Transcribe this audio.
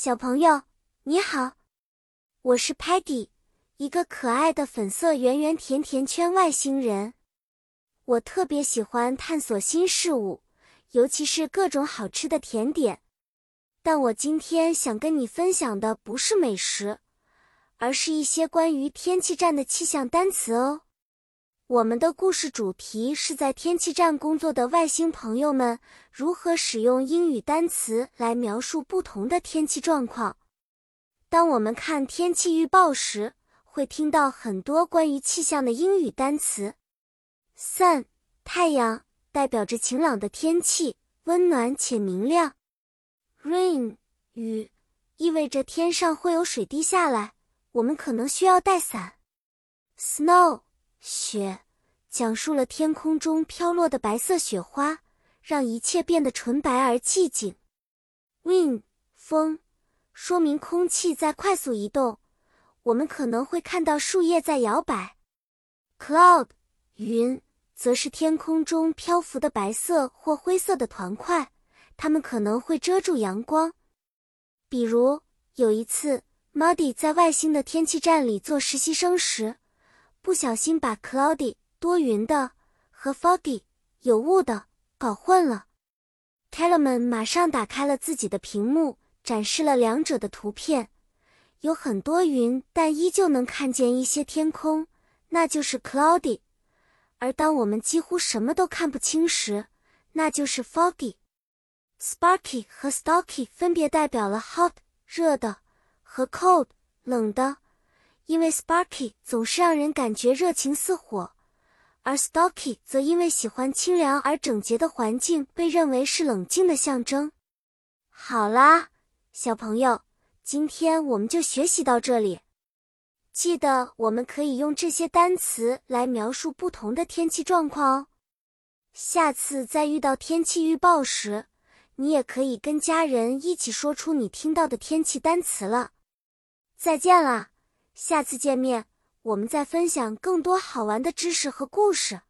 小朋友，你好，我是 Patty，一个可爱的粉色圆圆甜甜圈外星人。我特别喜欢探索新事物，尤其是各种好吃的甜点。但我今天想跟你分享的不是美食，而是一些关于天气站的气象单词哦。我们的故事主题是在天气站工作的外星朋友们如何使用英语单词来描述不同的天气状况。当我们看天气预报时，会听到很多关于气象的英语单词。Sun 太阳代表着晴朗的天气，温暖且明亮。Rain 雨意味着天上会有水滴下来，我们可能需要带伞。Snow 雪讲述了天空中飘落的白色雪花，让一切变得纯白而寂静。Wind 风说明空气在快速移动，我们可能会看到树叶在摇摆。Cloud 云则是天空中漂浮的白色或灰色的团块，它们可能会遮住阳光。比如有一次，Muddy 在外星的天气站里做实习生时。不小心把 cloudy 多云的和 foggy 有雾的搞混了。Kellerman 马上打开了自己的屏幕，展示了两者的图片。有很多云，但依旧能看见一些天空，那就是 cloudy。而当我们几乎什么都看不清时，那就是 foggy。Sparky 和 Stocky 分别代表了 hot 热的和 cold 冷的。因为 Sparky 总是让人感觉热情似火，而 Stocky 则因为喜欢清凉而整洁的环境，被认为是冷静的象征。好啦，小朋友，今天我们就学习到这里。记得我们可以用这些单词来描述不同的天气状况哦。下次再遇到天气预报时，你也可以跟家人一起说出你听到的天气单词了。再见了。下次见面，我们再分享更多好玩的知识和故事。